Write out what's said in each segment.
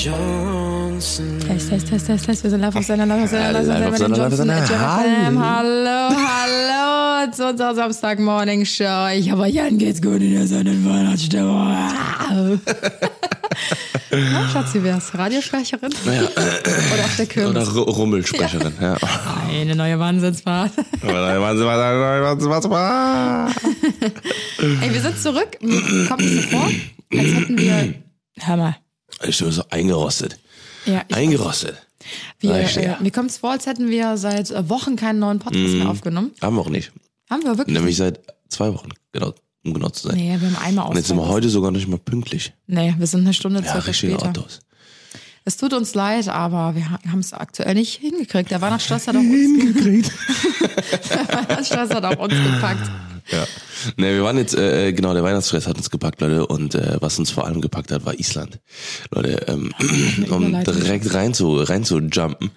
Test, Test, Test, Test, Test. Wir sind live auf seiner, live auf seiner, live auf seiner, Live auf seiner. Hallo, hallo zu unserer Samstag-Morning-Show. Ich hoffe, Jan geht's gut in der Sonnenweihnachtsstimmung. Na, Schatz, wie wär's? Radiosprecherin? Naja, Oder auf der oder Kirmes? R- Rummelsprecherin. Ja. Eine neue Wahnsinnsfahrt. Wahnsinn, Wahnsinn, Wahnsinn, Wahnsinn. Ey, wir sind zurück. Kommt es so vor, als hätten wir... Hör mal. Ich bin so eingerostet. Ja, Eingerostet. wir, äh, mir kommt es vor, als hätten wir seit äh, Wochen keinen neuen Podcast mehr aufgenommen. Haben wir auch nicht. Haben wir wirklich? Nämlich seit zwei Wochen, genau, um genau zu sein. Nee, wir haben einmal Und jetzt sind wir heute sogar nicht mal pünktlich. Nee, wir sind eine Stunde Ja, circa richtige später. Autos. Es tut uns leid, aber wir haben es aktuell nicht hingekriegt. Der Weihnachtsstress hat auch uns, der Weihnachtsstress hat auch uns gepackt. Ja. Ne, wir waren jetzt, äh, genau, der Weihnachtsstress hat uns gepackt, Leute, und äh, was uns vor allem gepackt hat, war Island. Leute, ähm, um direkt rein zu, rein zu jumpen,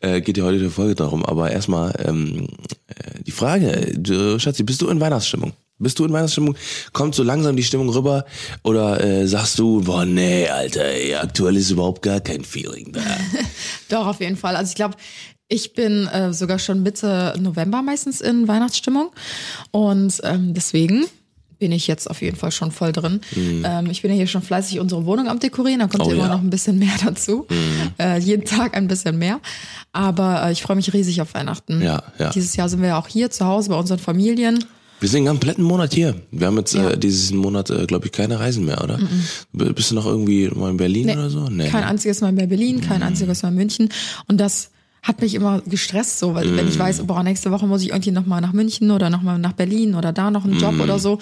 äh, geht ja heute die Folge darum. Aber erstmal ähm, äh, die Frage, du, Schatzi, bist du in Weihnachtsstimmung? Bist du in Weihnachtsstimmung? Kommt so langsam die Stimmung rüber? Oder äh, sagst du, boah, nee, Alter, ey, aktuell ist überhaupt gar kein Feeling da. Doch, auf jeden Fall. Also ich glaube, ich bin äh, sogar schon Mitte November meistens in Weihnachtsstimmung. Und ähm, deswegen bin ich jetzt auf jeden Fall schon voll drin. Ähm, ich bin ja hier schon fleißig unsere Wohnung am Dekorieren, da kommt Mhm. Oh ja immer. Mhm. noch ein bisschen mehr dazu. Äh, jeden Tag ein bisschen mehr. Aber äh, ich freue mich riesig auf Weihnachten. Ja, ja. Dieses Jahr sind wir ja auch hier zu Hause bei unseren Familien. Wir sind den kompletten Monat hier. Wir haben jetzt Ja. äh, diesen Monat, äh, glaube ich, keine Reisen mehr, oder? B- Bist du noch irgendwie mal in Berlin oder so? Nee. Kein ne? einziges Mal bei Berlin, kein einziges Mal in München. Und das hat mich immer gestresst, so, weil wenn ich weiß, boah, nächste Woche muss ich irgendwie nochmal nach München oder nochmal nach Berlin oder da noch einen Job oder so.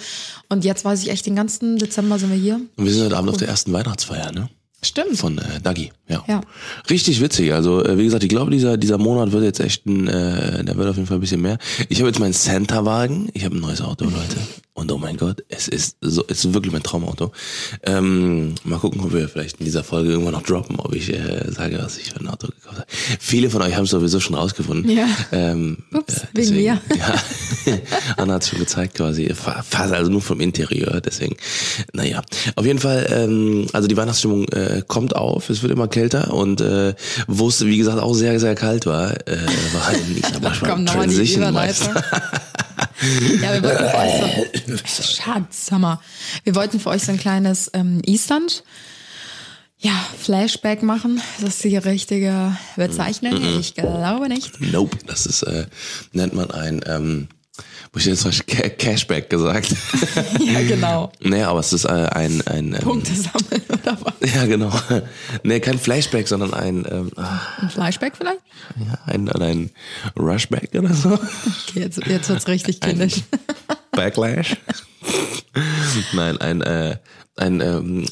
Und jetzt weiß ich echt, den ganzen Dezember sind wir hier. Und wir sind heute Abend auf der ersten Weihnachtsfeier, ne? Stimmt. Von äh, Dagi, ja. Ja. Richtig witzig. Also, äh, wie gesagt, ich glaube, dieser, dieser Monat wird jetzt echt ein, äh, der wird auf jeden Fall ein bisschen mehr. Ich habe jetzt meinen Santa-Wagen. Ich habe ein neues Auto, Leute. Und oh mein Gott, es ist so, es ist wirklich mein Traumauto. Ähm, mal gucken, ob wir vielleicht in dieser Folge irgendwann noch droppen, ob ich äh, sage, was ich für ein Auto gekauft habe. Viele von euch haben es sowieso schon rausgefunden. Ja. Ähm, Ups, äh, wegen deswegen, mir. Ja, Anna hat schon gezeigt quasi, fa- fast also nur vom Interieur, deswegen, naja. Auf jeden Fall, ähm, also die Weihnachtsstimmung äh, kommt auf, es wird immer kälter und äh, wo es, wie gesagt, auch sehr, sehr kalt war, äh, war halt Komm, nochmal die Transition. Meister. Ja, wir wollten für euch so, Schatz, Hammer. Wir wollten für euch so ein kleines ähm, Island, ja, Flashback machen. Ist das die richtige Bezeichnung? Ich glaube nicht. Nope, das ist, äh, nennt man ein, ähm, wo ich jetzt was Ca- Cashback gesagt. Ja, genau. nee, aber es ist äh, ein, ein ähm, Punkte sammeln oder was? Ja, genau. nee, kein Flashback, sondern ein, ähm, ah, Ein Flashback vielleicht? ja, ein, ein Rushback oder so. Okay, jetzt, jetzt wird's richtig kindisch. Backlash? Nein, ein, äh, ein, ähm,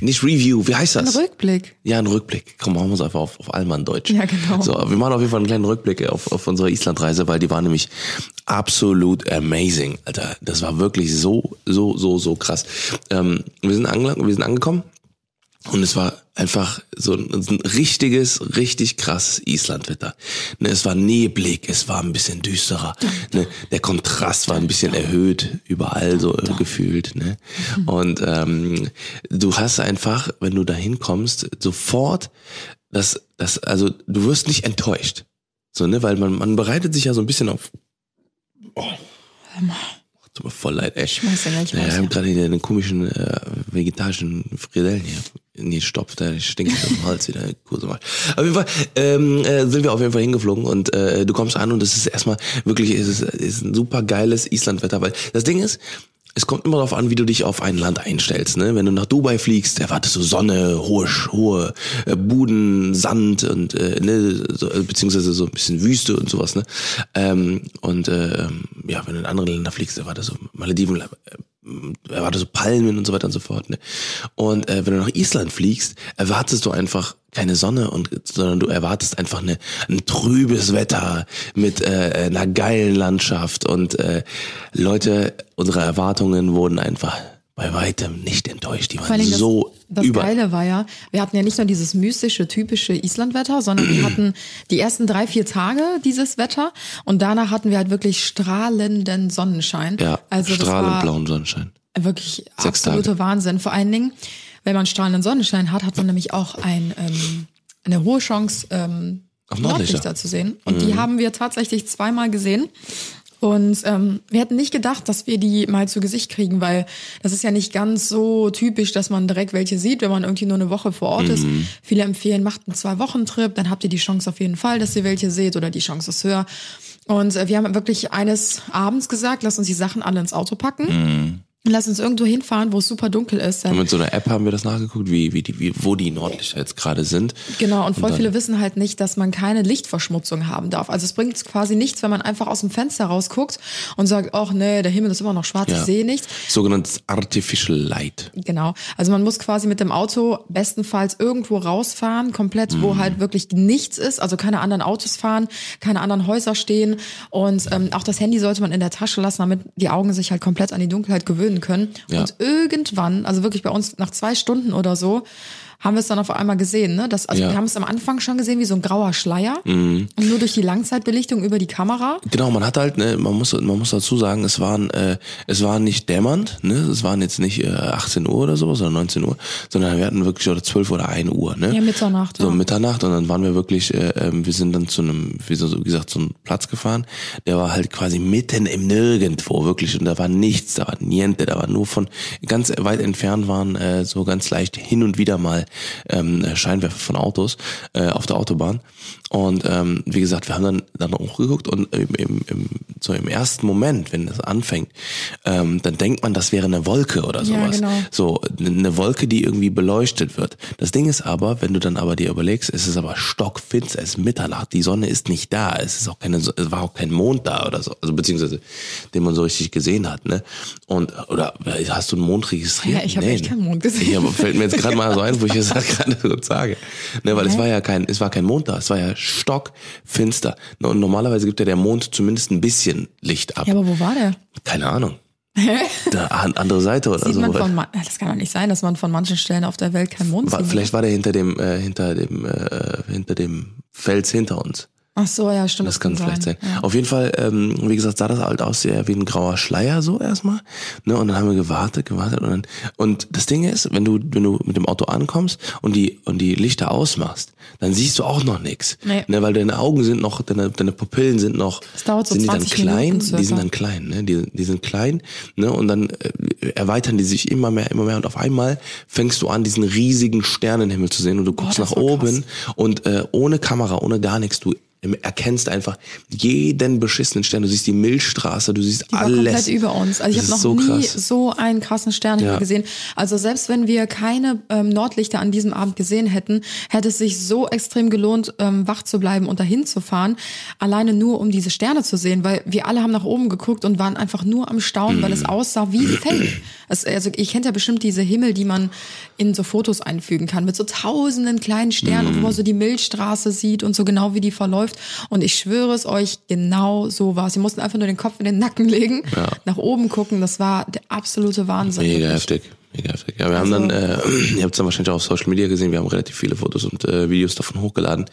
nicht Review, wie heißt Ein das? Rückblick. ja, ein Rückblick. Komm, machen wir es einfach auf, auf Allmann Deutsch. Ja, genau. So, wir machen auf jeden Fall einen kleinen Rückblick auf, auf unsere Islandreise, weil die war nämlich absolut amazing, Alter. Das war wirklich so, so, so, so krass. Ähm, wir sind wir sind angekommen und es war einfach so ein, ein richtiges, richtig krasses Islandwetter. Ne, es war neblig, es war ein bisschen düsterer. Ne, der Kontrast war ein bisschen erhöht, überall so äh, gefühlt. Ne? Und ähm, du hast einfach, wenn du da hinkommst, sofort das, das, also du wirst nicht enttäuscht. So, ne, weil man, man bereitet sich ja so ein bisschen auf. Oh. Tut mir voll leid, ey. Schmeiß Ja, raus, wir haben gerade hier einen komischen äh, vegetarischen Fridellen hier. Nee, stopp, da stinkt es im Hals wieder. Kurse mal. Auf jeden Fall ähm, äh, sind wir auf jeden Fall hingeflogen und äh, du kommst an und es ist erstmal wirklich, es ist, es ist ein super geiles Islandwetter, weil das Ding ist, es kommt immer darauf an, wie du dich auf ein Land einstellst. Ne? Wenn du nach Dubai fliegst, erwartest du Sonne, hohe, hohe äh, Buden, Sand und äh, ne, so, äh, beziehungsweise so ein bisschen Wüste und sowas. Ne? Ähm, und äh, ja, wenn du in andere Länder fliegst, erwartest du Malediven, äh, erwartest du Palmen und so weiter und so fort. Ne? Und äh, wenn du nach Island fliegst, erwartest du einfach keine Sonne und sondern du erwartest einfach eine, ein trübes Wetter mit äh, einer geilen Landschaft und äh, Leute, unsere Erwartungen wurden einfach bei weitem nicht enttäuscht. Die waren so das, über. Geile war ja, wir hatten ja nicht nur dieses mystische, typische Islandwetter, sondern wir hatten die ersten drei, vier Tage dieses Wetter und danach hatten wir halt wirklich strahlenden Sonnenschein. Ja, also das strahlend blauen Sonnenschein. wirklich Sechs absoluter Wahnsinn. Vor allen Dingen, wenn man strahlenden Sonnenschein hat, hat man nämlich auch ein, ähm, eine hohe Chance, ähm, Nordlichter. Nordlichter zu sehen. Und die haben wir tatsächlich zweimal gesehen. Und ähm, wir hätten nicht gedacht, dass wir die mal zu Gesicht kriegen, weil das ist ja nicht ganz so typisch, dass man direkt welche sieht, wenn man irgendwie nur eine Woche vor Ort ist. Viele empfehlen, macht einen Zwei-Wochen-Trip, dann habt ihr die Chance auf jeden Fall, dass ihr welche seht oder die Chance ist höher. Und äh, wir haben wirklich eines Abends gesagt, lass uns die Sachen alle ins Auto packen. Und lass uns irgendwo hinfahren, wo es super dunkel ist. Und mit so einer App haben wir das nachgeguckt, wie, wie die, wie, wo die Nordlichter jetzt gerade sind. Genau, und voll dann- viele wissen halt nicht, dass man keine Lichtverschmutzung haben darf. Also es bringt quasi nichts, wenn man einfach aus dem Fenster rausguckt und sagt, ach nee, der Himmel ist immer noch schwarz, ich Ja. sehe nichts. Sogenanntes Artificial Light. Genau. Also man muss quasi mit dem Auto bestenfalls irgendwo rausfahren, komplett, Mhm. wo halt wirklich nichts ist, also keine anderen Autos fahren, keine anderen Häuser stehen. Und ähm, auch das Handy sollte man in der Tasche lassen, damit die Augen sich halt komplett an die Dunkelheit gewöhnen können. Ja. Und irgendwann, also wirklich bei uns nach zwei Stunden oder so, haben wir es dann auf einmal gesehen. Ne? Das, also Ja. Mhm. wir haben es am Anfang schon gesehen wie so ein grauer Schleier. Und nur durch die Langzeitbelichtung über die Kamera. Genau, man hat halt, ne, man muss, man muss dazu sagen, es waren, äh, es war nicht dämmernd, ne, es waren jetzt nicht äh, 18 Uhr oder sowas oder 19 Uhr, sondern wir hatten wirklich oder 12 oder 1 Uhr, ne? Ja, Mitternacht, So ja. Mitternacht und dann waren wir wirklich, äh, ähm, wir sind dann zu einem, wie so gesagt, zu einem Platz gefahren, der war halt quasi mitten im Nirgendwo, wirklich, und da war nichts, da war niente, da war nur von ganz weit entfernt waren äh, so ganz leicht hin und wieder mal ähm, Scheinwerfer von Autos äh, auf der Autobahn. Und ähm, wie gesagt, wir haben dann dann hochgeguckt und im, im, im, so im ersten Moment, wenn das anfängt, ähm, dann denkt man, das wäre eine Wolke oder Ja, sowas. genau. So eine Wolke, die irgendwie beleuchtet wird. Das Ding ist aber, wenn du dann aber dir überlegst, es ist aber stockfinster, es ist Mitternacht, die Sonne ist nicht da, es ist auch keine, es war auch kein Mond da oder so, also beziehungsweise den man so richtig gesehen hat, ne? Und oder hast du einen Mond registriert? Ja, ich habe echt keinen Mond gesehen. Ja, fällt mir jetzt gerade mal so ein, wo ich es halt gerade so sage, ne? Weil es war ja kein, es war kein Mond da, es war ja stockfinster. Ne, Und normalerweise gibt ja der Mond zumindest ein bisschen Licht ab. Ja, aber wo war der? Keine Ahnung. Da, an- andere Seite oder Sieht so. man von, ma- das kann doch nicht sein, dass man von manchen Stellen auf der Welt keinen Mond War, sieht. vielleicht war der hinter dem, äh, hinter dem, äh, hinter dem Fels hinter uns. Ach so, ja, stimmt. Das kann vielleicht sein. Ja. Auf jeden Fall, ähm, wie gesagt, sah das halt aus sehr wie ein grauer Schleier so erstmal. Ne? Und dann haben wir gewartet, gewartet und dann, und das Ding ist, wenn du, wenn du mit dem Auto ankommst und die, und die Lichter ausmachst, dann siehst du auch noch nichts. Nee. Ne? Weil deine Augen sind noch, deine, deine Pupillen sind noch, Das dauert so sind die dann 20 klein? Die sind dann klein, ne? Die, die sind klein, ne? Und dann äh, erweitern die sich immer mehr, immer mehr und auf einmal fängst du an, diesen riesigen Sternenhimmel zu sehen und du guckst das nach war krass. oben und äh, ohne Kamera, ohne gar nichts, du erkennst einfach jeden beschissenen Stern. Du siehst die Milchstraße, du siehst Die war alles. komplett über uns. Also ich habe noch so nie krass. so einen krassen Sternenhimmel Ja. gesehen. Also selbst wenn wir keine ähm, Nordlichter an diesem Abend gesehen hätten, hätte es sich so extrem gelohnt, ähm, wach zu bleiben und dahin zu fahren. Alleine nur, um diese Sterne zu sehen, weil wir alle haben nach oben geguckt und waren einfach nur am Staunen, weil es aussah wie Fake. Es, also ihr kennt ja bestimmt diese Himmel, die man in so Fotos einfügen kann, mit so tausenden kleinen Sternen und wo man so die Milchstraße sieht und so genau wie die verläuft. Und ich schwöre es euch, genau so war es. Sie mussten einfach nur den Kopf in den Nacken legen, nach oben gucken. Das war der absolute Wahnsinn. Mega heftig. Mega heftig. Ja, wir haben Also- dann, äh, ihr habt es dann wahrscheinlich auch auf Social Media gesehen, wir haben relativ viele Fotos und äh, Videos davon hochgeladen.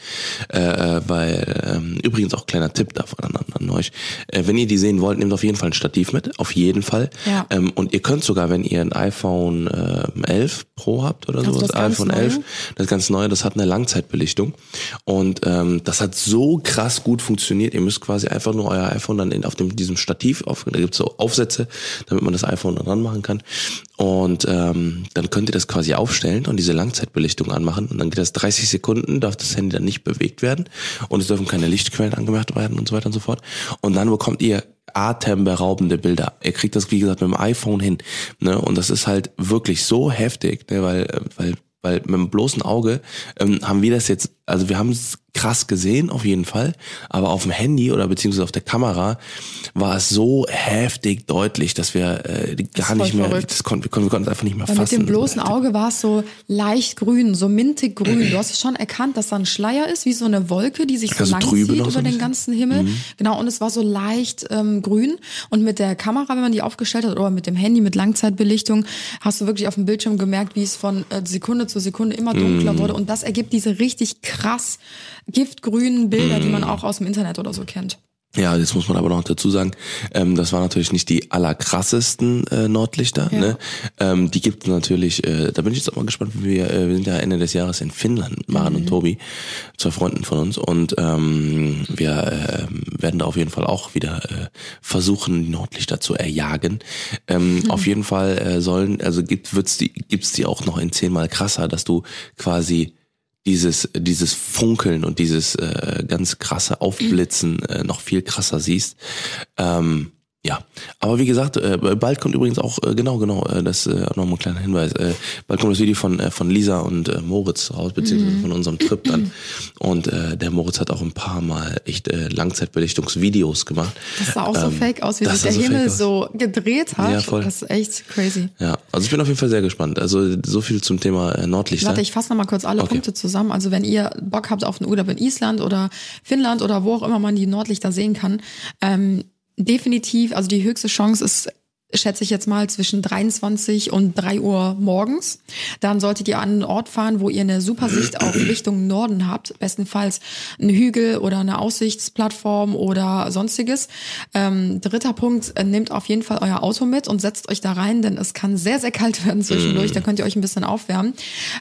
Äh, äh, weil, ähm, übrigens auch kleiner Tipp davon an, an euch. Äh, wenn ihr die sehen wollt, nehmt auf jeden Fall ein Stativ mit, auf jeden Fall. Ja. Ähm, und ihr könnt sogar, wenn ihr ein iPhone äh, 11 Pro habt oder Also sowas, iPhone neue? 11, das ganz neue, das hat eine Langzeitbelichtung. Und ähm, das hat so krass gut funktioniert. Ihr müsst quasi einfach nur euer iPhone dann in, auf dem, diesem Stativ, auf, da gibt's so Aufsätze, damit man das iPhone dann dran machen kann. Und ähm, dann könnt ihr das quasi aufstellen und diese Langzeitbelichtung anmachen. Und dann geht das 30 Sekunden, darf das Handy dann nicht bewegt werden. Und es dürfen keine Lichtquellen angemacht werden und so weiter und so fort. Und dann bekommt ihr atemberaubende Bilder. Ihr kriegt das, wie gesagt, mit dem iPhone hin. Ne? Und das ist halt wirklich so heftig, ne? weil, äh, weil weil mit dem bloßen Auge ähm, haben wir das jetzt also wir haben es krass gesehen, auf jeden Fall. Aber auf dem Handy oder beziehungsweise auf der Kamera war es so heftig deutlich, dass wir äh, gar nicht mehr, verrückt. das konnten, wir konnten wir konnten es einfach nicht mehr Weil mit fassen. dem bloßen Auge war es so leicht grün, so mintig grün. Du hast es schon erkannt, dass da ein Schleier ist, wie so eine Wolke, die sich so Also lang zieht so über ein den. Mhm. ganzen Himmel. Genau, und es war so leicht ähm, grün. Und mit der Kamera, wenn man die aufgestellt hat, oder mit dem Handy, mit Langzeitbelichtung, hast du wirklich auf dem Bildschirm gemerkt, wie es von äh, Sekunde zu Sekunde immer dunkler Mhm. wurde. Und das ergibt diese richtig krass giftgrünen Bilder, die man Mhm. auch aus dem Internet oder so kennt. Ja, jetzt muss man aber noch dazu sagen, ähm, das waren natürlich nicht die allerkrassesten äh, Nordlichter. Ja. Ne? Ähm, die gibt es natürlich, äh, da bin ich jetzt auch mal gespannt, wie wir, äh, wir sind ja Ende des Jahres in Finnland, Maren und Tobi, zwei Freunden von uns. Und ähm, wir äh, werden da auf jeden Fall auch wieder äh, versuchen, die Nordlichter zu erjagen. Ähm, Auf jeden Fall äh, sollen, also gibt wird's die, gibt's die auch noch in zehnmal krasser, dass du quasi dieses dieses Funkeln und dieses äh, ganz krasse Aufblitzen äh, noch viel krasser siehst. Ähm, ja, aber wie gesagt, äh, bald kommt übrigens auch äh, genau genau äh, das äh, auch noch mal ein kleiner Hinweis. Äh, bald kommt das Video von äh, von Lisa und äh, Moritz raus beziehungsweise von unserem Trip dann. Und äh, der Moritz hat auch ein paar Mal echt äh, Langzeitbelichtungsvideos gemacht. Das sah auch so Ähm, fake aus, wie sich der so Himmel aus. so gedreht hat. Ja, voll. Das ist echt crazy. Ja, also ich bin auf jeden Fall sehr gespannt. Also so viel zum Thema äh, Nordlichter. Warte, ich fasse nochmal kurz alle Okay. Punkte zusammen. Also wenn ihr Bock habt auf einen Urlaub in Island oder Finnland oder wo auch immer man die Nordlichter sehen kann, ähm, definitiv, also die höchste Chance ist, schätze ich jetzt mal, zwischen 23 und 3 Uhr morgens. Dann solltet ihr an einen Ort fahren, wo ihr eine super Sicht auf Richtung Norden habt. Bestenfalls einen Hügel oder eine Aussichtsplattform oder sonstiges. Ähm, dritter Punkt, äh, nehmt auf jeden Fall euer Auto mit und setzt euch da rein, denn es kann sehr, sehr kalt werden zwischendurch. Da könnt ihr euch ein bisschen aufwärmen.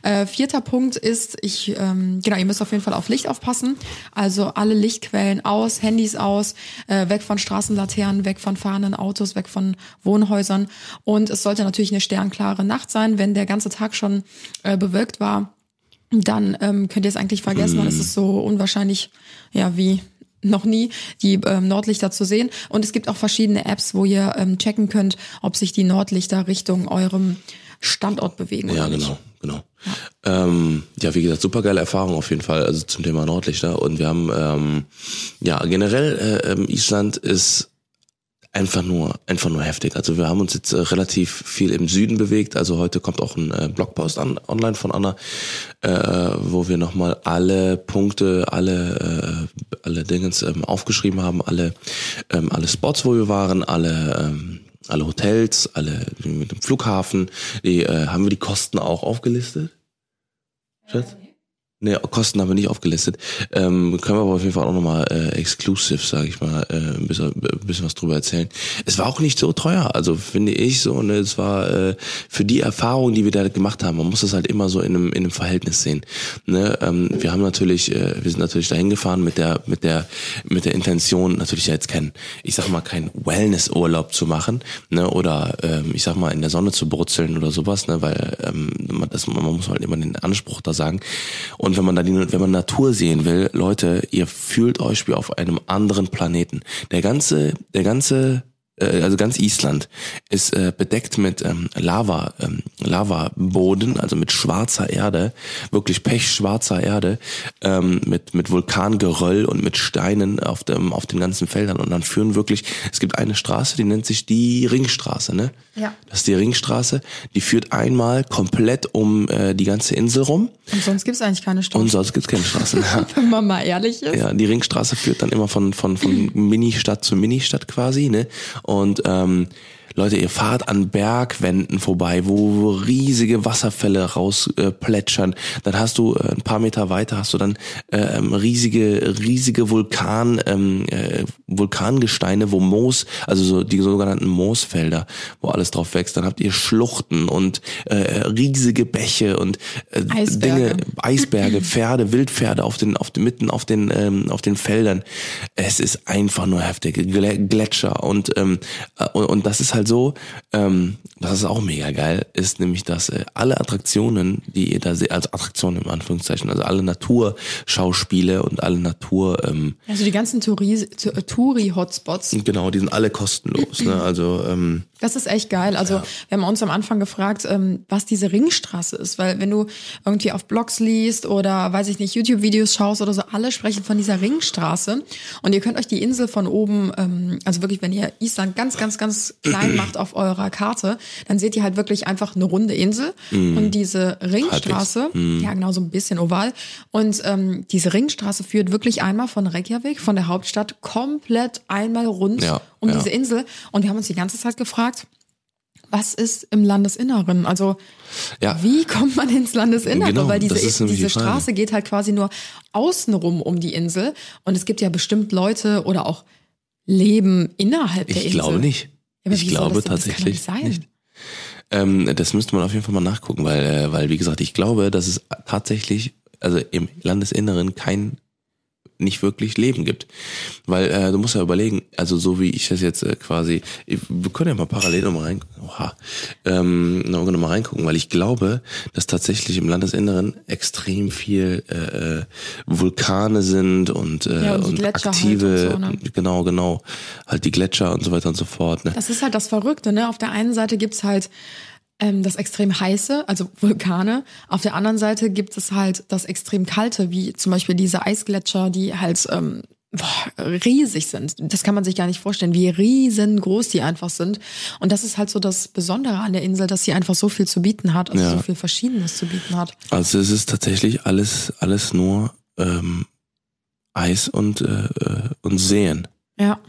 Äh, vierter Punkt ist, ich, ähm, genau, ihr müsst auf jeden Fall auf Licht aufpassen. Also alle Lichtquellen aus, Handys aus, äh, weg von Straßenlaternen, weg von fahrenden Autos, weg von Wohnhäusern. Und es sollte natürlich eine sternklare Nacht sein, wenn der ganze Tag schon äh, bewölkt war dann ähm, könnt ihr es eigentlich vergessen, dann ist es so unwahrscheinlich, ja, wie noch nie, die ähm, Nordlichter zu sehen. Und es gibt auch verschiedene Apps, wo ihr ähm, checken könnt, ob sich die Nordlichter Richtung eurem Standort bewegen Ja, nicht. genau, genau. Ja. Ähm, ja, wie gesagt, super geile Erfahrung auf jeden Fall, also zum Thema Nordlichter. Und wir haben, ähm, ja, generell, äh, ähm, Island ist einfach nur, einfach nur heftig. Also wir haben uns jetzt äh, relativ viel im Süden bewegt. Also heute kommt auch ein äh, Blogpost an, online von Anna, äh, wo wir nochmal alle Punkte, alle, äh, alle Dingens ähm, aufgeschrieben haben, alle, ähm, alle Spots, wo wir waren, alle, ähm, alle Hotels, alle mit dem Flughafen, die, äh, haben wir die Kosten auch aufgelistet? Schatz? Nee, Kosten haben wir nicht aufgelistet. Ähm, können wir aber auf jeden Fall auch nochmal äh, exclusive, sage ich mal, äh, ein bisschen, ein bisschen was drüber erzählen. Es war auch nicht so teuer, also finde ich so. Ne, es war äh, für die Erfahrung, die wir da gemacht haben, man muss das halt immer so in einem, in einem Verhältnis sehen. Ne, ähm, wir haben natürlich, äh, wir sind natürlich dahin gefahren mit der, mit der, mit der Intention, natürlich ja jetzt kein, ich sag mal, kein Wellness-Urlaub zu machen, ne, oder ähm, ich sag mal in der Sonne zu brutzeln oder sowas, ne, weil ähm, man, das, man muss halt immer den Anspruch da sagen. Und wenn man da die, wenn man Natur sehen will, Leute, ihr fühlt euch wie auf einem anderen Planeten. Der ganze, der ganze äh, also ganz Island ist äh, bedeckt mit ähm, Lava, ähm, Lavaboden, also mit schwarzer Erde, wirklich pechschwarzer Erde, ähm, mit mit Vulkangeröll und mit Steinen auf dem auf den ganzen Feldern und dann führen wirklich, es gibt eine Straße, die nennt sich die Ringstraße, ne? Ja. Das ist die Ringstraße, die führt einmal komplett um äh, die ganze Insel rum Und sonst gibt's eigentlich keine und Straße, sonst gibt's keine Straßen. Ja. wenn man mal ehrlich ist. Ja, die Ringstraße führt dann immer von, von, von Ministadt zu Ministadt quasi, ne? Und ähm, Leute, ihr fahrt an Bergwänden vorbei, wo, riesige Wasserfälle rausplätschern. Äh, dann hast du äh, ein paar Meter weiter hast du dann äh, ähm, riesige, riesige Vulkan, ähm, äh, Vulkangesteine, wo Moos, also so die sogenannten Moosfelder, wo alles drauf wächst. Dann habt ihr Schluchten und äh, riesige Bäche und äh, Eisberge. Dinge, Eisberge, Pferde, Wildpferde auf den, auf den mitten auf den, ähm, auf den Feldern. Es ist einfach nur heftig. Gletscher und ähm, äh, und, und das ist halt halt so, ähm, das ist auch mega geil, ist nämlich, dass äh, alle Attraktionen, die ihr da seht, also Attraktionen im Anführungszeichen, also alle Naturschauspiele und alle Natur, ähm, Also die ganzen Touri- Touri-Hotspots. genau, die sind alle kostenlos. Ne? Also ähm, Das ist echt geil. Also wir haben uns am Anfang gefragt, ähm, was diese Ringstraße ist, weil wenn du irgendwie auf Blogs liest oder weiß ich nicht YouTube-Videos schaust oder so, alle sprechen von dieser Ringstraße. Und ihr könnt euch die Insel von oben, ähm, also wirklich, wenn ihr Island ganz, ganz, ganz klein macht auf eurer Karte, dann seht ihr halt wirklich einfach eine runde Insel und diese Ringstraße, ja genau so ein bisschen oval. Und ähm, diese Ringstraße führt wirklich einmal von Reykjavik, von der Hauptstadt, komplett einmal rund Ja, um ja. diese Insel. Und wir haben uns die ganze Zeit gefragt, was ist im Landesinneren? Also ja, wie kommt man ins Landesinnere? Genau, Weil diese, diese die. Straße geht halt quasi nur außenrum um die Insel. Und es gibt ja bestimmt Leute oder auch Leben innerhalb der ich Insel. glaube nicht. Aber ich glaube tatsächlich nicht nicht. Ähm, das müsste man auf jeden Fall mal nachgucken, weil, äh, weil wie gesagt, ich glaube, dass es tatsächlich, also im Landesinneren kein nicht wirklich Leben gibt. Weil äh, du musst ja überlegen, also so wie ich das jetzt äh, quasi, ich, wir können ja mal parallel nochmal rein, oha, ähm, noch mal reingucken, weil ich glaube, dass tatsächlich im Landesinneren extrem viel äh, äh, Vulkane sind und, äh, Ja, und die und Gletscher halt aktive, und so, ne? genau, genau, halt die Gletscher und so weiter und so fort. Ne? Das ist halt das Verrückte, ne? Auf der einen Seite gibt's halt ähm, das extrem heiße, also Vulkane. Auf der anderen Seite gibt es halt das extrem kalte, wie zum Beispiel diese Eisgletscher, die halt ähm, boah, riesig sind. Das kann man sich gar nicht vorstellen, wie riesengroß die einfach sind. Und das ist halt so das Besondere an der Insel, dass sie einfach so viel zu bieten hat, also Ja. so viel Verschiedenes zu bieten hat. Also es ist tatsächlich alles, alles nur ähm, Eis und, äh, äh, und Seen. Ja.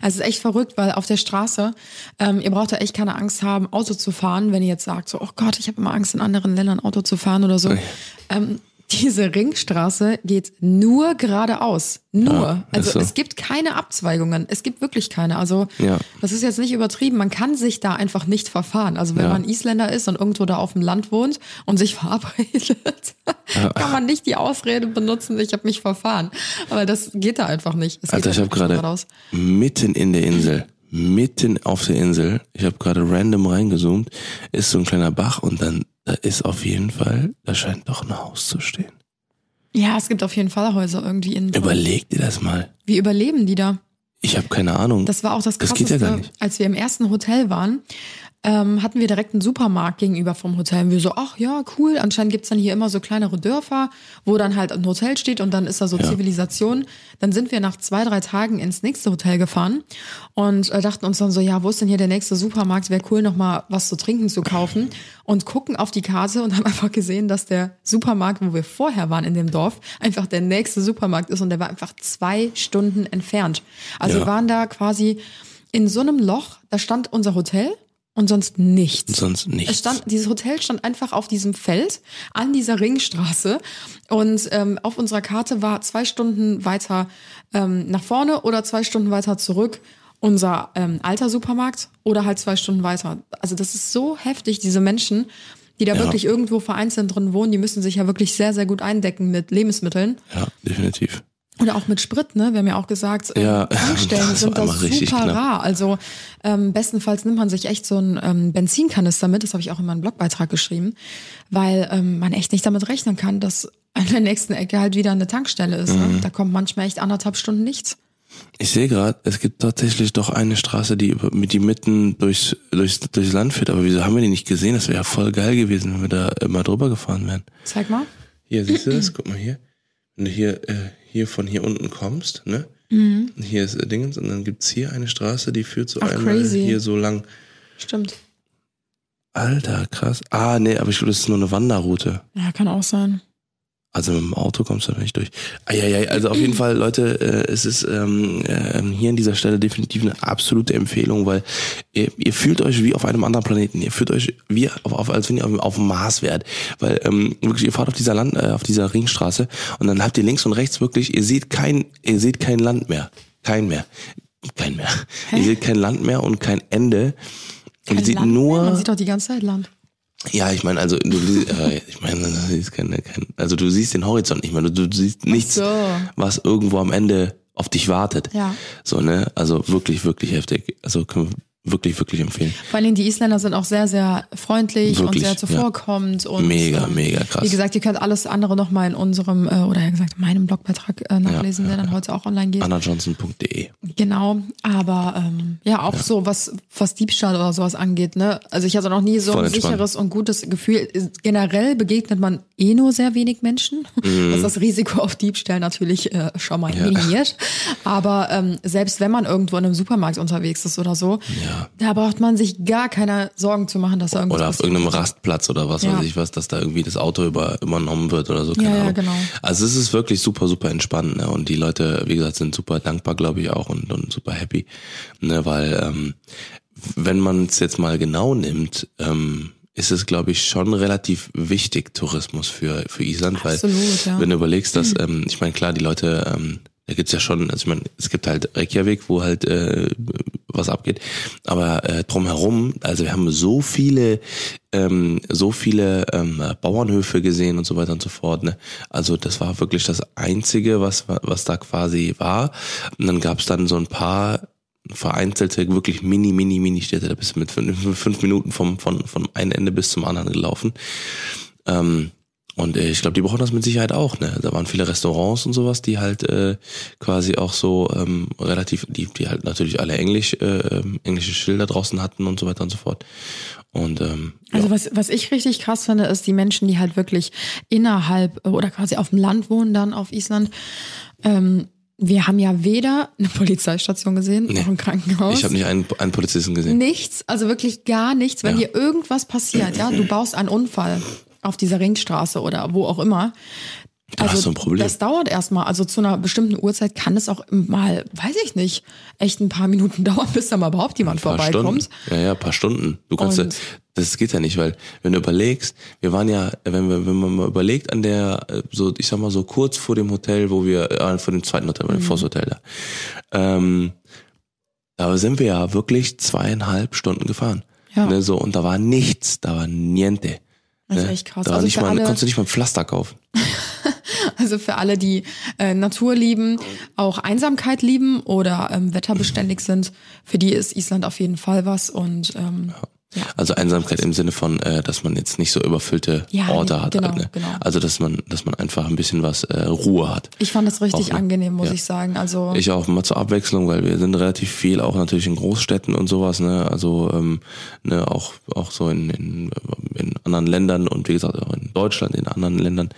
Also es ist echt verrückt, weil auf der Straße, ähm, ihr braucht da echt keine Angst haben, Auto zu fahren, wenn ihr jetzt sagt, so, oh Gott, ich habe immer Angst, in anderen Ländern Auto zu fahren oder so. Ähm, diese Ringstraße geht nur geradeaus. Nur. Ja, ist also so. es gibt keine Abzweigungen. Es gibt wirklich keine. Also Ja. das ist jetzt nicht übertrieben. Man kann sich da einfach nicht verfahren. Also wenn Ja. man Isländer ist und irgendwo da auf dem Land wohnt und sich verabredet, kann man nicht die Ausrede benutzen, ich habe mich verfahren. Aber das geht da einfach nicht. Es geht Alter, ich habe gerade geradeaus. mitten in der Insel, mitten auf der Insel, ich habe gerade random reingezoomt, ist so ein kleiner Bach und dann da ist auf jeden Fall, da scheint doch ein Haus zu stehen. Ja, es gibt auf jeden Fall Häuser irgendwie in. Überleg dir das mal. Wie überleben die da? Ich habe keine Ahnung. Das war auch das Das Krasseste, geht ja gar nicht. als wir im ersten Hotel waren. Ähm, hatten wir direkt einen Supermarkt gegenüber vom Hotel. Und wir so, ach ja, cool. Anscheinend gibt's dann hier immer so kleinere Dörfer, wo dann halt ein Hotel steht und dann ist da so Zivilisation. Dann sind wir nach zwei, drei Tagen ins nächste Hotel gefahren und äh, dachten uns dann so, ja, wo ist denn hier der nächste Supermarkt? Wäre cool, noch mal was zu trinken zu kaufen. Und gucken auf die Karte und haben einfach gesehen, dass der Supermarkt, wo wir vorher waren in dem Dorf, einfach der nächste Supermarkt ist und der war einfach zwei Stunden entfernt. Also Ja. wir waren da quasi in so einem Loch, da stand unser Hotel und sonst nichts. Sonst nichts. Es stand, dieses Hotel stand einfach auf diesem Feld an dieser Ringstraße und ähm, auf unserer Karte war zwei Stunden weiter ähm, nach vorne oder zwei Stunden weiter zurück unser ähm, alter Supermarkt oder halt zwei Stunden weiter. Also das ist so heftig, diese Menschen, die da Ja. wirklich irgendwo vereinzelt drin wohnen, die müssen sich ja wirklich sehr, sehr gut eindecken mit Lebensmitteln. ja, definitiv. Oder auch mit Sprit, ne? Wir haben ja auch gesagt, ähm, Ja, Tankstellen das sind das super knapp. rar. Also ähm, bestenfalls nimmt man sich echt so einen ähm, Benzinkanister mit, das habe ich auch in meinem Blogbeitrag geschrieben, weil ähm, man echt nicht damit rechnen kann, dass an der nächsten Ecke halt wieder eine Tankstelle ist. Mhm. Ne? Da kommt manchmal echt anderthalb Stunden nichts. Ich sehe gerade, es gibt tatsächlich doch eine Straße, die über- mit die mitten durchs, durchs, durchs Land führt. Aber wieso haben wir die nicht gesehen? Das wäre ja voll geil gewesen, wenn wir da immer drüber gefahren wären. Zeig mal. Hier, siehst du das? Guck mal hier. Wenn du hier, äh, hier von hier unten kommst, ne? Mhm. Hier ist äh, Dingens und dann gibt's hier eine Straße, die führt so Ach, einmal crazy. hier so lang. Stimmt. Alter, krass. Ah, nee, aber ich glaube, das ist nur eine Wanderroute. Ja, kann auch sein. Also mit dem Auto kommst du da nicht durch. Eieiei, also auf jeden Fall, Leute, äh, es ist ähm, äh, hier an dieser Stelle definitiv eine absolute Empfehlung, weil ihr, ihr fühlt euch wie auf einem anderen Planeten. Ihr fühlt euch wie auf, auf als wenn ihr auf, auf dem Mars wärt. Weil ähm, wirklich, ihr fahrt auf dieser Land, äh, auf dieser Ringstraße und dann habt ihr links und rechts wirklich, ihr seht kein, ihr seht kein Land mehr. Kein mehr. Kein mehr. Ihr seht kein Land mehr und kein Ende. Und ihr Kein seht Land mehr? nur. Man sieht doch die ganze Zeit Land. Ja, ich meine, also du, äh, ich meine, du siehst keine, kein, also du siehst den Horizont nicht mehr, du, du siehst nichts, so. was irgendwo am Ende auf dich wartet. Ja. So ne, also wirklich, wirklich heftig. Also können wir wirklich, wirklich empfehlen. Vor allen Dingen die Isländer sind auch sehr, sehr freundlich Wirklich, und sehr ja. zuvorkommend. Und, Mega, ähm, mega krass. Wie gesagt, ihr könnt alles andere nochmal in unserem, äh, oder ja gesagt, in meinem Blogbeitrag äh, nachlesen, der dann heute auch online geht. AnnaJohnson.de. Genau, aber ähm, ja, auch so, was, was Diebstahl oder sowas angeht, ne? Also ich hatte noch nie so Voll ein sicheres und gutes Gefühl. Generell begegnet man eh nur sehr wenig Menschen, Mhm. was das Risiko auf Diebstahl natürlich äh, schon mal minimiert. Aber ähm, selbst wenn man irgendwo in einem Supermarkt unterwegs ist oder so, Ja. Da braucht man sich gar keine Sorgen zu machen, dass da irgendwas Oder auf passiert. irgendeinem Rastplatz oder was Ja. weiß ich was, dass da irgendwie das Auto über, übernommen wird oder so. Keine Ja, ja, Ahnung. genau. Also es ist wirklich super, super entspannt. Ne? Und die Leute, wie gesagt, sind super dankbar, glaube ich, auch und, und super happy. Ne? Weil ähm, wenn man es jetzt mal genau nimmt, ähm, ist es, glaube ich, schon relativ wichtig, Tourismus für, für Island. Absolut, weil ja. wenn du überlegst, dass, ähm, ich meine, klar, die Leute, ähm, da gibt's ja schon, also ich meine, es gibt halt Reykjavik, wo halt äh, was abgeht, aber äh, drumherum, also wir haben so viele, ähm, so viele ähm, Bauernhöfe gesehen und so weiter und so fort. Ne? Also das war wirklich das Einzige, was was da quasi war. Und dann gab's dann so ein paar vereinzelte, wirklich mini, mini, mini Städte. Da bist du mit fünf, fünf Minuten vom, von, vom einen Ende bis zum anderen gelaufen. Ähm, und äh, ich glaube, die brauchen das mit Sicherheit auch. Ne? Da waren viele Restaurants und sowas, die halt äh, quasi auch so ähm, relativ, die, die halt natürlich alle Englisch, äh, ähm, englische Schilder draußen hatten und so weiter und so fort. Und ähm, Also was, was ich richtig krass finde, ist die Menschen, die halt wirklich innerhalb oder quasi auf dem Land wohnen dann auf Island. Ähm, wir haben ja weder eine Polizeistation gesehen, noch ein Krankenhaus. ich habe nicht einen, einen Polizisten gesehen. Nichts, also wirklich gar nichts. Wenn Ja. dir irgendwas passiert, ja, du baust einen Unfall auf dieser Ringstraße oder wo auch immer. Da hast du ein Problem. Das dauert erstmal. Also zu einer bestimmten Uhrzeit kann es auch mal, weiß ich nicht, echt ein paar Minuten dauern, bis da mal überhaupt jemand paar vorbeikommt. Stunden. Ja, ja, paar Stunden. Du kannst Und- das geht ja nicht, weil wenn du überlegst, wir waren ja, wenn wir, wenn man mal überlegt an der, äh, so, ich sag mal so kurz vor dem Hotel, wo wir, äh, vor dem zweiten Hotel, Mhm. dem Voss Hotel da, ähm, da sind wir ja wirklich zweieinhalb Stunden gefahren. Ja. Ne, so, und da war nichts, da war niente. Das ist ne? echt krass. Da Also nicht mal, alle- konntest du nicht mal ein Pflaster kaufen. Also für alle, die äh, Natur lieben, auch Einsamkeit lieben oder ähm, wetterbeständig sind, für die ist Island auf jeden Fall was. Und ähm, ja. Also Einsamkeit im Sinne von, äh, dass man jetzt nicht so überfüllte Ja, Orte nee, hat. genau, halt, ne? genau. Also dass man, dass man einfach ein bisschen was äh, Ruhe hat. ich fand das richtig Auch, ne? angenehm, muss Ja. ich sagen. Also Ich auch mal zur Abwechslung, weil wir sind relativ viel auch natürlich in Großstädten und sowas, ne? Also ähm, ne, auch auch so in, in, in anderen Ländern und wie gesagt auch in Deutschland, in anderen Ländern,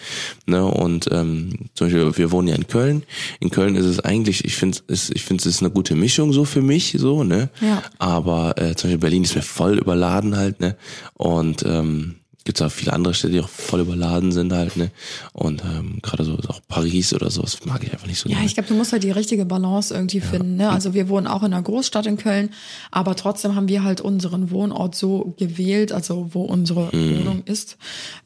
ne? Und ähm, zum Beispiel wir wohnen ja in Köln. In Köln ist es eigentlich, ich finde es, ich finde es ist eine gute Mischung so für mich, so ne? Ja. Aber äh, zum Beispiel Berlin ist mir voll überladen halt, ne? Und ähm, gibt auch viele andere Städte, die auch voll überladen sind halt, ne? Und ähm, gerade so auch Paris oder sowas mag ich einfach nicht so Ja, gerne. ich glaube, du musst halt die richtige Balance irgendwie finden. Ne? Also wir wohnen auch in einer Großstadt in Köln, aber trotzdem haben wir halt unseren Wohnort so gewählt, also wo unsere Mhm. Wohnung ist,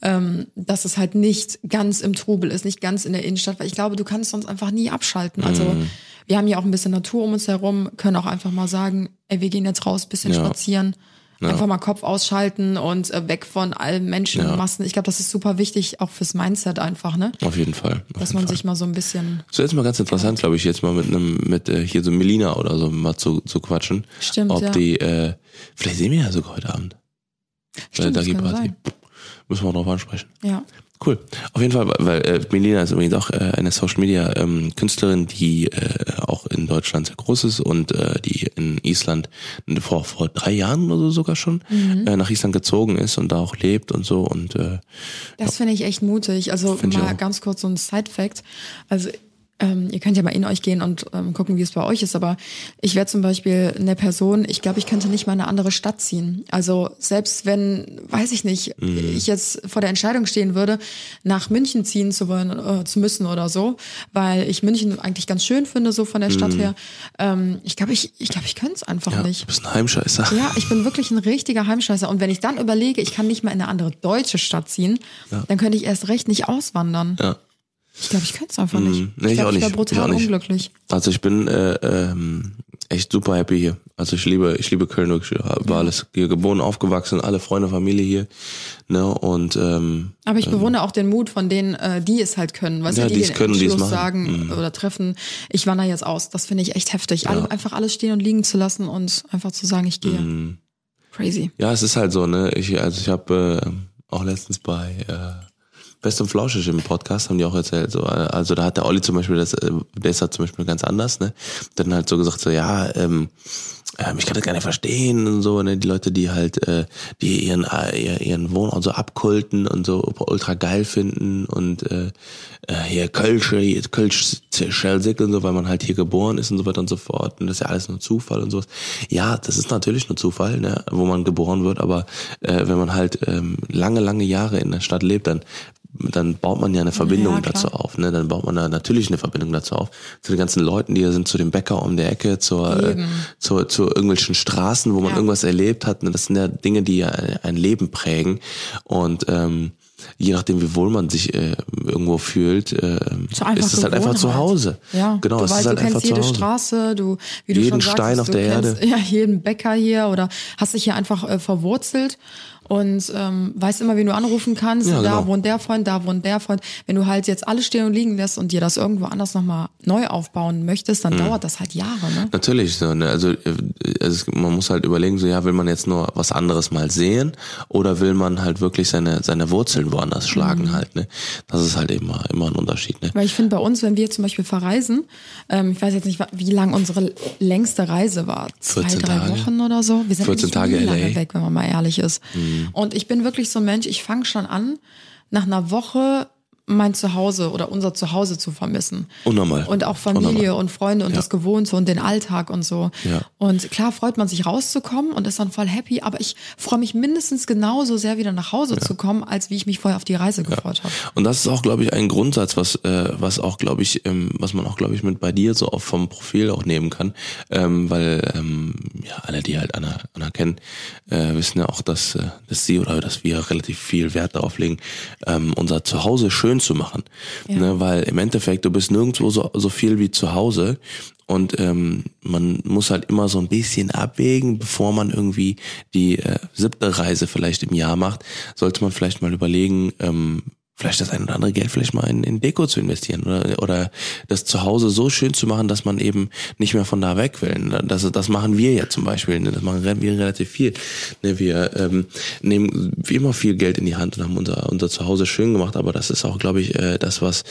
ähm, dass es halt nicht ganz im Trubel ist, nicht ganz in der Innenstadt, weil ich glaube, du kannst sonst einfach nie abschalten. Also Mhm. wir haben ja auch ein bisschen Natur um uns herum, können auch einfach mal sagen, ey, wir gehen jetzt raus, bisschen Ja. spazieren. Einfach mal Kopf ausschalten und äh, weg von allen Menschenmassen. Ich glaube, das ist super wichtig, auch fürs Mindset einfach, ne? Auf jeden Fall. Auf Dass jeden man Fall. sich mal so ein bisschen So jetzt mal ganz interessant, glaube ich, jetzt mal mit einem, mit äh, hier so Melina oder so mal zu, zu quatschen. Stimmt, Ob ja. die, äh, vielleicht sehen wir ja sogar heute Abend. Bei der Stimmt, das kann Party. sein. Müssen wir drauf ansprechen. Ja. Cool. Auf jeden Fall, weil äh, Melina ist übrigens auch äh, eine Social Media ähm, Künstlerin, die äh, auch in Deutschland sehr groß ist und äh, die in Island vor vor drei Jahren oder so sogar schon Mhm. äh, nach Island gezogen ist und da auch lebt und so und äh, Das finde ich echt mutig. Also mal ganz kurz so ein Side-Fact. Also ähm, ihr könnt ja mal in euch gehen und ähm, gucken, wie es bei euch ist. Aber ich wäre zum Beispiel eine Person, ich glaube, ich könnte nicht mal in eine andere Stadt ziehen. Also selbst wenn, weiß ich nicht, Mhm. ich jetzt vor der Entscheidung stehen würde, nach München ziehen zu wollen, äh, zu müssen oder so, weil ich München eigentlich ganz schön finde, so von der Stadt her. Ähm, ich glaube, ich, ich glaube, ich könnte es einfach Mhm. ja, nicht. du bist ein Heimscheißer. Ja, ich bin wirklich ein richtiger Heimscheißer. Und wenn ich dann überlege, ich kann nicht mal in eine andere deutsche Stadt ziehen, dann könnte ich erst recht nicht auswandern. Ja. Ich glaube, ich könnte es einfach nicht. nee, ich glaub, auch ich nicht. wäre brutal Ich unglücklich. Also ich bin, äh, ähm, echt super happy hier. Also ich liebe, ich liebe Köln wirklich. War alles hier geboren, aufgewachsen, alle Freunde, Familie hier. Ne? Und ähm, Aber ich bewundere auch den Mut von denen, äh, die es halt können. Weißt Ja, du, die die es können, die es machen. Mhm. sagen oder treffen, ich wandere jetzt aus. Das finde ich echt heftig. Alle, einfach alles stehen und liegen zu lassen und einfach zu sagen, ich gehe. Mhm. Crazy. Ja, es ist halt so, ne? Ich, also ich habe äh, auch letztens bei äh, Best und Flauschig im Podcast haben die auch erzählt, so, also da hat der Olli zum Beispiel, das, äh, der ist halt zum Beispiel ganz anders, ne? Dann halt so gesagt, so, ja, ähm, ähm, ich kann das gar nicht verstehen und so, ne? Die Leute, die halt, äh, die ihren, äh, ihr- ihren Wohnort so abkulten und so ultra geil finden und äh, äh, hier Kölsch, Kölsch Schelsig und so, weil man halt hier geboren ist und so weiter und so fort. Und das ist ja alles nur Zufall und sowas. Ja, das ist natürlich nur Zufall, ne, wo man geboren wird, aber äh, wenn man halt ähm, lange, lange Jahre in der Stadt lebt, dann dann baut man ja eine Verbindung Ja, dazu auf, ne? Dann baut man da natürlich eine Verbindung dazu auf. Zu den ganzen Leuten, die hier sind, zu dem Bäcker um der Ecke, zur, äh, Eben. zu, zu irgendwelchen Straßen, wo man Ja. irgendwas erlebt hat. Ne? Das sind ja Dinge, die ja ein Leben prägen. Und ähm, je nachdem, wie wohl man sich äh, irgendwo fühlt, äh, So ist es halt einfach zu. Hause. Ja, genau, du es ist halt du kennst einfach zu jede Hause. Straße, du, wie du Jeden schon Stein sagst, auf du der kennst, Erde. Ja, jeden Bäcker hier oder hast dich hier einfach äh, verwurzelt und ähm, weißt immer, wen du anrufen kannst. Ja, da genau. wohnt der Freund, da wohnt der Freund. Wenn du halt jetzt alles stehen und liegen lässt und dir das irgendwo anders nochmal neu aufbauen möchtest, Mhm. dann dauert das halt Jahre. Ne? Natürlich, so, ne? also, also man muss halt überlegen, so ja, will man jetzt nur was anderes mal sehen oder will man halt wirklich seine seine Wurzeln woanders schlagen Mhm. halt, ne? Das ist halt immer immer ein Unterschied, ne? Weil ich finde, bei uns, wenn wir zum Beispiel verreisen, ähm, ich weiß jetzt nicht, wie lang unsere längste Reise war. Zwei, 14 drei Tage. Wochen oder so. Wir sind 14 eigentlich Tage LA. weg, wenn man mal ehrlich ist. Und ich bin wirklich so ein Mensch, ich fange schon an, nach einer Woche mein Zuhause oder unser Zuhause zu vermissen. Unnormal. Und auch Familie Unnormal. und Freunde und Ja. das Gewohnte und den Alltag und so. Ja. Und klar freut man sich rauszukommen und ist dann voll happy, aber ich freue mich mindestens genauso sehr wieder nach Hause zu kommen, als wie ich mich vorher auf die Reise gefreut habe. Und das ist auch, glaube ich, ein Grundsatz, was, äh, was auch, glaube ich, ähm, was man auch, glaube ich, mit bei dir so auch vom Profil auch nehmen kann. Ähm, weil ähm, ja, alle, die halt Anna, Anna kennen, äh, wissen ja auch, dass, äh, dass sie oder dass wir relativ viel Wert darauf legen, ähm, unser Zuhause schön zu machen. Ja. Ne? Weil im Endeffekt, du bist nirgendwo so, so viel wie zu Hause. Und ähm, man muss halt immer so ein bisschen abwägen, bevor man irgendwie die äh, siebte Reise vielleicht im Jahr macht, sollte man vielleicht mal überlegen, ähm, vielleicht das ein oder andere Geld vielleicht mal in, in Deko zu investieren oder, oder das Zuhause so schön zu machen, dass man eben nicht mehr von da weg will. Das, das machen wir ja zum Beispiel, ne? das machen wir relativ viel. Ne? Wir ähm, nehmen wie immer viel Geld in die Hand und haben unser, unser Zuhause schön gemacht, aber das ist auch, glaube ich, äh, das, was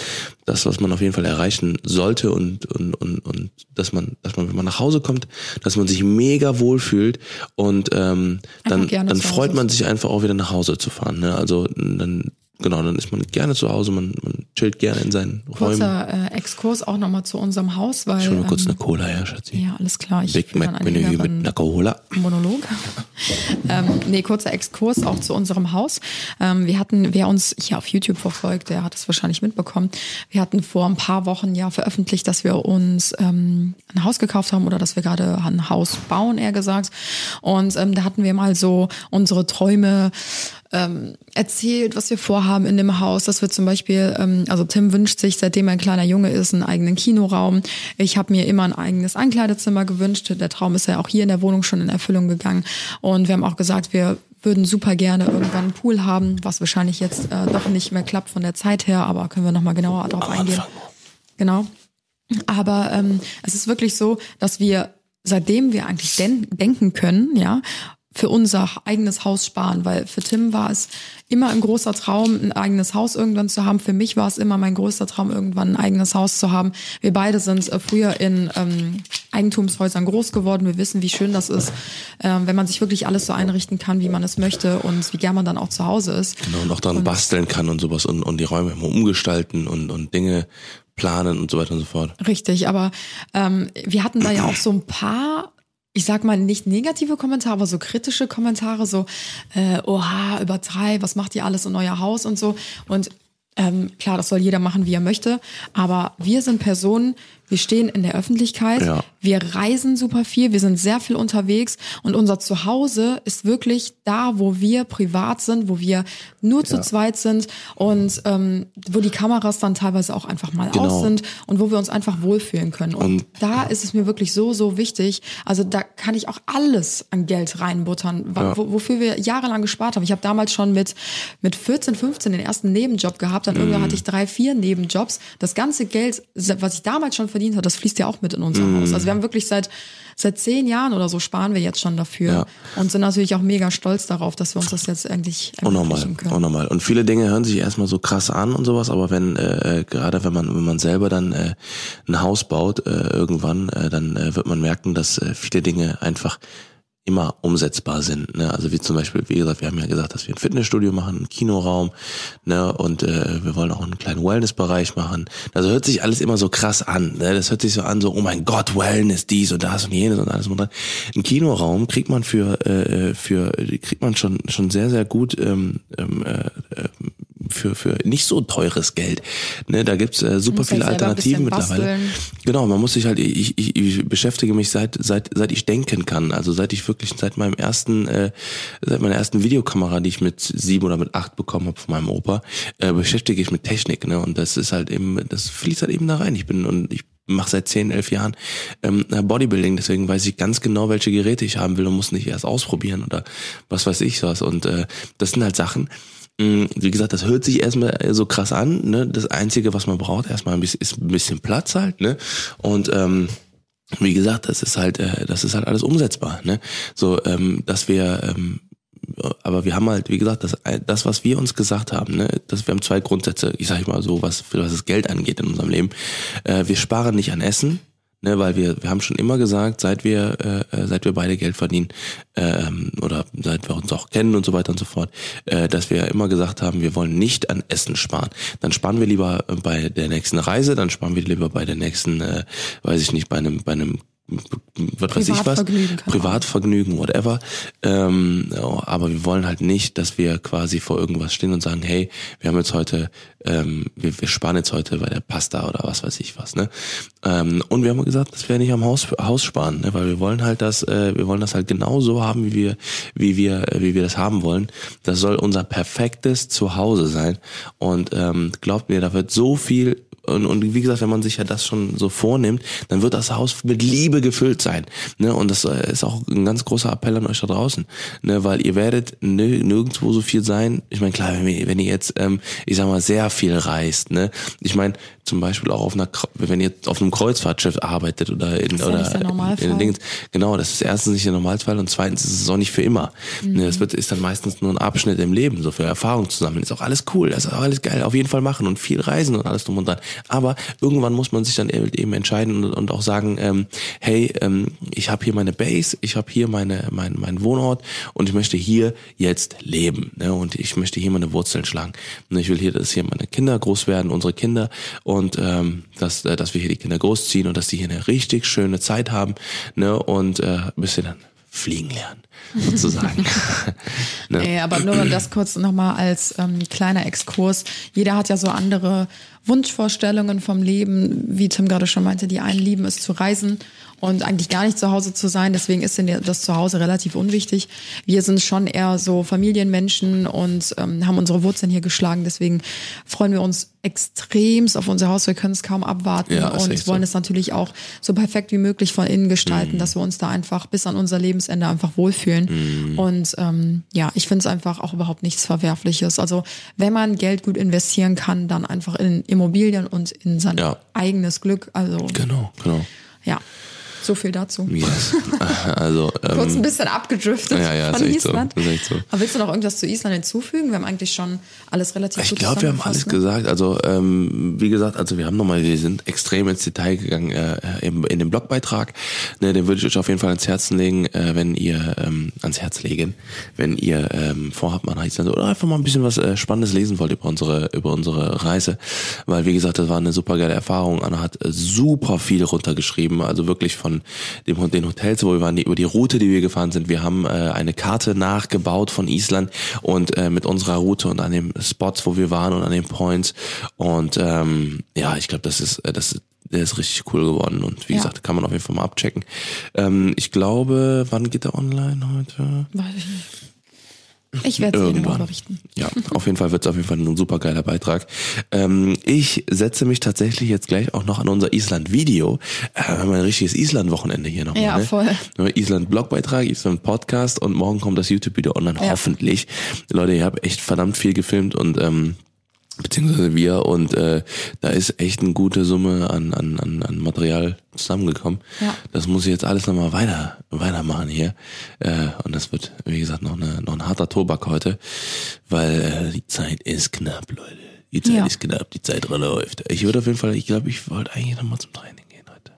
das, was man auf jeden Fall erreichen sollte und, und, und, und dass man, dass man, wenn man nach Hause kommt, dass man sich mega wohl fühlt und ähm, dann, dann freut man sich einfach auch wieder nach Hause zu fahren. Ne? Also dann genau, dann ist man gerne zu Hause, man, man chillt gerne in seinen Räumen. Kurzer äh, Exkurs auch nochmal zu unserem Haus, weil Schon mal kurz ähm, eine Cola her, Schatzi. ja alles klar. Ich Big Mac Menü mit einer Cola. Monolog. ähm, nee, kurzer Exkurs auch zu unserem Haus. Ähm, wir hatten, wer uns hier auf YouTube verfolgt, der hat es wahrscheinlich mitbekommen. Wir hatten vor ein paar Wochen ja veröffentlicht, dass wir uns ähm, ein Haus gekauft haben oder dass wir gerade ein Haus bauen, eher gesagt. Und ähm, da hatten wir mal so unsere Träume ähm, erzählt, was wir vorhaben in dem Haus, dass wir zum Beispiel, ähm, also Tim wünscht sich, seitdem er ein kleiner Junge ist, einen eigenen Kinoraum. Ich habe mir immer ein eigenes Ankleidezimmer gewünscht. Der Traum ist ja auch hier in der Wohnung schon in Erfüllung gegangen. Und wir haben auch gesagt, wir würden super gerne irgendwann einen Pool haben, was wahrscheinlich jetzt äh, doch nicht mehr klappt von der Zeit her, aber können wir nochmal genauer darauf eingehen. Genau. Aber ähm, es ist wirklich so, dass wir, seitdem wir eigentlich den denken können, ja, für unser eigenes Haus sparen, weil für Tim war es immer ein großer Traum, ein eigenes Haus irgendwann zu haben. Für mich war es immer mein größter Traum, irgendwann ein eigenes Haus zu haben. Wir beide sind äh, früher in ähm, Eigentumshäusern groß geworden. Wir wissen, wie schön das ist, ähm, wenn man sich wirklich alles so einrichten kann, wie man es möchte und wie gern man dann auch zu Hause ist. Genau, und auch dann basteln kann und sowas und, und die Räume immer umgestalten und, und Dinge planen und so weiter und so fort. Richtig, aber ähm, wir hatten da ja auch so ein paar, ich sag mal nicht negative Kommentare, aber so kritische Kommentare, so, äh, oha, übertreib, was macht ihr alles in euer Haus und so. Und ähm, klar, das soll jeder machen, wie er möchte, aber wir sind Personen, wir stehen in der Öffentlichkeit, Ja. wir reisen super viel, wir sind sehr viel unterwegs und unser Zuhause ist wirklich da, wo wir privat sind, wo wir nur zu zweit sind und ähm, wo die Kameras dann teilweise auch einfach mal Genau. aus sind und wo wir uns einfach wohlfühlen können. Und, Und- da ist es mir wirklich so, so wichtig. Also da kann ich auch alles an Geld reinbuttern, Ja. wofür wir jahrelang gespart haben. Ich habe damals schon mit, mit 14, 15 den ersten Nebenjob gehabt, dann Mhm. irgendwann hatte ich drei, vier Nebenjobs. Das ganze Geld, was ich damals schon verdient habe, das fließt ja auch mit in unser Mhm. Haus. Also wir haben wirklich seit seit zehn Jahren oder so sparen wir jetzt schon dafür Ja. und sind natürlich auch mega stolz darauf, dass wir uns das jetzt endlich Unnormal, können. unnormal. Und viele Dinge hören sich erstmal so krass an und sowas, aber wenn äh, äh, gerade wenn man wenn man selber dann äh, ein Haus baut äh, irgendwann, äh, dann äh, wird man merken, dass äh, viele Dinge einfach immer umsetzbar sind. Ne? Also wie zum Beispiel, wie gesagt, wir haben ja gesagt, dass wir ein Fitnessstudio machen, einen Kinoraum, ne? und äh, wir wollen auch einen kleinen Wellnessbereich machen. Also hört sich alles immer so krass an. Ne? Das hört sich so an, so oh mein Gott, Wellness, dies und das und jenes und alles und. Ein Kinoraum kriegt man für äh, für kriegt man schon schon sehr sehr gut ähm, ähm, äh, äh, für für nicht so teures Geld. Ne, da gibt's äh, super halt viele Alternativen mittlerweile. basteln. Genau, man muss sich halt, ich, ich, ich beschäftige mich seit, seit, seit ich denken kann. Also seit ich wirklich, seit meinem ersten, äh, seit meiner ersten Videokamera, die ich mit sieben oder mit acht bekommen habe von meinem Opa, äh, beschäftige ich mit Technik. Ne? Und das ist halt eben, das fließt halt eben da rein. Ich bin und ich mache seit zehn, elf Jahren ähm, Bodybuilding, deswegen weiß ich ganz genau, welche Geräte ich haben will und muss nicht erst ausprobieren oder was weiß ich was. Und äh, das sind halt Sachen, Wie gesagt, das hört sich erstmal so krass an. Ne? Das Einzige, was man braucht, erstmal ein bisschen, ist ein bisschen Platz halt. Ne? Und ähm, wie gesagt, das ist halt, äh, das ist halt alles umsetzbar. Ne? So, ähm, dass wir, ähm, aber wir haben halt, wie gesagt, das, das, was wir uns gesagt haben, ne, dass wir haben zwei Grundsätze, ich sage mal so, was, was das Geld angeht in unserem Leben. Äh, wir sparen nicht an Essen, ne, weil wir, wir haben schon immer gesagt, seit wir, äh, seit wir beide Geld verdienen, ähm, oder seit wir uns auch kennen und so weiter und so fort, äh, dass wir immer gesagt haben, wir wollen nicht an Essen sparen. Dann sparen wir lieber bei der nächsten Reise, dann sparen wir lieber bei der nächsten, äh, weiß ich nicht, bei einem, bei einem was weiß ich was, Privatvergnügen whatever. Ähm, ja, aber wir wollen halt nicht, dass wir quasi vor irgendwas stehen und sagen, hey, wir haben jetzt heute, ähm, wir, wir sparen jetzt heute bei der Pasta oder was weiß ich was, ne? Ähm, und wir haben gesagt, dass wir nicht am Haus, Haus sparen, ne? Weil wir wollen halt das, äh, wir wollen das halt genau so haben, wie wir, wie wir, äh, wie wir das haben wollen. Das soll unser perfektes Zuhause sein. Und ähm, glaubt mir, da wird so viel und, und wie gesagt, wenn man sich ja das schon so vornimmt, dann wird das Haus mit Liebe gefüllt sein. Ne? Und das äh, ist auch ein ganz großer Appell an euch da draußen. Ne? Weil ihr werdet nir- nirgendwo so viel sein. Ich meine, klar, wenn ihr, wenn ihr jetzt, ähm, ich sag mal, sehr viel reist, ne? Ich meine, zum Beispiel auch auf einer, wenn ihr auf einem Kreuzfahrtschiff arbeitet oder in, ja oder in den Dings. Genau, das ist erstens nicht der Normalfall und zweitens ist es auch nicht für immer. Mhm. Ne, Das wird, ist dann meistens nur ein Abschnitt im Leben, so für Erfahrung zu sammeln. Ist auch alles cool, das ist auch alles geil, auf jeden Fall machen und viel reisen und alles drum und dran. Aber irgendwann muss man sich dann eben entscheiden und, und auch sagen, ähm, hey, ähm, ich habe hier meine Base, ich habe hier meine, mein, mein Wohnort und ich möchte hier jetzt leben. Ne? Und ich möchte hier meine Wurzeln schlagen. Und ich will hier, dass hier meine Kinder groß werden, unsere Kinder und ähm, dass, äh, dass wir hier die Kinder großziehen und dass die hier eine richtig schöne Zeit haben ne? und äh, bis sie dann fliegen lernen, sozusagen. ne? Nee, aber nur das kurz nochmal als ähm, kleiner Exkurs. Jeder hat ja so andere Wunschvorstellungen vom Leben, wie Tim gerade schon meinte, die einen lieben es zu reisen und eigentlich gar nicht zu Hause zu sein. Deswegen ist denn das Zuhause relativ unwichtig. Wir sind schon eher so Familienmenschen und ähm, haben unsere Wurzeln hier geschlagen. Deswegen freuen wir uns extremst auf unser Haus. Wir können es kaum abwarten Ja, und wollen so. es natürlich auch so perfekt wie möglich von innen Mhm. gestalten, dass wir uns da einfach bis an unser Lebensende einfach wohlfühlen. Mhm. Und ähm, ja, ich finde es einfach auch überhaupt nichts Verwerfliches. Also wenn man Geld gut investieren kann, dann einfach in Immobilien und in sein Ja. eigenes Glück. Also Genau, genau. ja, so viel dazu. Yes. Also, Kurz ein ähm, bisschen abgedriftet Ja, ja, von so. Island. Echt so. Aber willst du noch irgendwas zu Island hinzufügen? Wir haben eigentlich schon alles relativ Ich gut glaube, wir haben alles ne? gesagt. Also ähm, wie gesagt, also wir haben nochmal, wir sind extrem ins Detail gegangen äh, im, in dem Blogbeitrag. Ne, den würde ich euch auf jeden Fall ans Herzen legen, äh, wenn ihr ähm, ans Herz legen, wenn ihr ähm, vorhabt, mal nach Island oder einfach mal ein bisschen was äh, Spannendes lesen wollt über unsere über unsere Reise, weil wie gesagt, das war eine super geile Erfahrung. Anna hat super viel runtergeschrieben, also wirklich von dem den Hotels, wo wir waren, die, über die Route, die wir gefahren sind. Wir haben äh, eine Karte nachgebaut von Island und äh, mit unserer Route und an den Spots, wo wir waren und an den Points. Und ähm, ja, ich glaube, das ist, äh, das der ist richtig cool geworden und wie Ja. gesagt, kann man auf jeden Fall mal abchecken. Ähm, ich glaube, wann geht der online heute? Weiß ich nicht. Ich werde es Ihnen berichten. Ja, auf jeden Fall wird es auf jeden Fall ein super geiler Beitrag. Ähm, ich setze mich tatsächlich jetzt gleich auch noch an unser Island-Video. Äh, wir haben ein richtiges Island-Wochenende hier nochmal. Ja, ne? voll. Island-Blogbeitrag, Island-Podcast und morgen kommt das YouTube-Video online, Ja. hoffentlich. Leute, ihr habt echt verdammt viel gefilmt und ähm, beziehungsweise wir und äh, da ist echt eine gute Summe an, an, an, an Material zusammengekommen. Ja. Das muss ich jetzt alles nochmal weiter, weitermachen hier. Äh, und das wird, wie gesagt, noch, eine, noch ein harter Tobak heute, weil äh, die Zeit ist knapp, Leute. Die Zeit Ja. ist knapp, die Zeit läuft. Ich würde auf jeden Fall, ich glaube, ich wollte eigentlich nochmal zum Training gehen heute.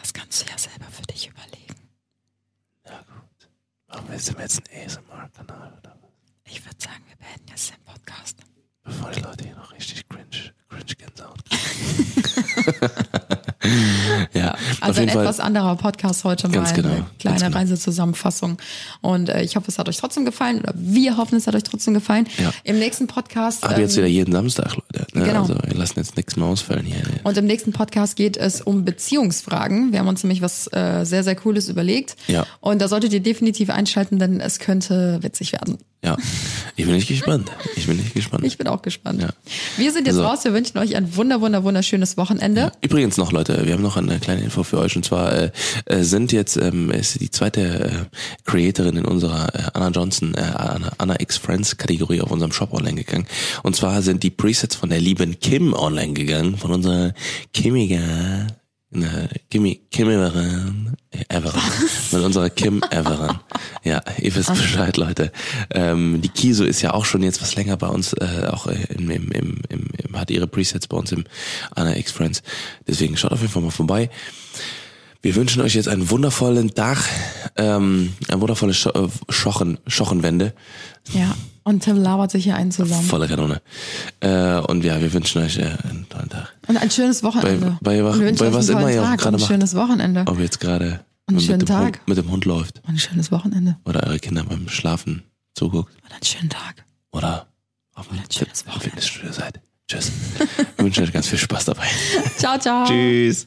Das kannst du ja selber für dich überlegen. Ja gut. Warum willst du mir jetzt einen ASMR-Kanal oder was? Ich würde sagen, wir beenden jetzt den Podcast. Bevor die Leute hier noch richtig cringe, cringe Gänsehaut kriegen. ja, Also ein Fall. etwas anderer Podcast heute mal. Ganz genau, Eine kleine genau. Reisezusammenfassung. Und äh, ich hoffe, es hat euch trotzdem gefallen. Oder wir hoffen, es hat euch trotzdem gefallen. Ja. Im nächsten Podcast. Ab jetzt ähm, wieder jeden Samstag, Leute. Ne? genau. Also wir lassen jetzt nichts mehr ausfallen hier. Und im nächsten Podcast geht es um Beziehungsfragen. Wir haben uns nämlich was äh, sehr, sehr Cooles überlegt. Ja. Und da solltet ihr definitiv einschalten, denn es könnte witzig werden. Ja, ich bin nicht gespannt. Ich bin nicht gespannt. Ich bin auch gespannt. Ja. Wir sind jetzt So. raus. Wir wünschen euch ein wunder, wunder, wunderschönes Wochenende. Übrigens noch, Leute, wir haben noch eine kleine Info für euch. Und zwar äh, äh, sind jetzt ähm, ist die zweite äh, Creatorin in unserer äh, Anna Johnson äh, Anna, Anna X Friends Kategorie auf unserem Shop online gegangen. Und zwar sind die Presets von der lieben Kim online gegangen von unserer Kimmiger Ne, Kimmy, Kim Everan, Everan, mit unserer Kim Everan. Ja, ihr wisst Bescheid, Leute. Ähm, die Kiso ist ja auch schon jetzt was länger bei uns, äh, auch äh, im, im, im, im, hat ihre Presets bei uns im Anna X Friends. Deswegen schaut auf jeden Fall mal vorbei. Wir wünschen euch jetzt einen wundervollen Tag, ähm, eine wundervolle Scho äh, Schochen, Schochenwende, Ja. Und Tim labert sich hier einen zusammen. volle Kanone. Äh, und ja, wir wünschen euch äh, einen tollen Tag. Und ein schönes Wochenende. Bei- bei- bei euch was immer ihr auch gerade und ein macht. schönes Wochenende. Ob ihr jetzt gerade mit, dem. Hund, mit dem Hund läuft Und ein schönes Wochenende. oder eure Kinder beim Schlafen zuguckt Und einen schönen Tag. oder auf dem. Fitnessstudio seid. Tschüss. Wir wünschen euch ganz viel Spaß dabei. Ciao, ciao. Tschüss.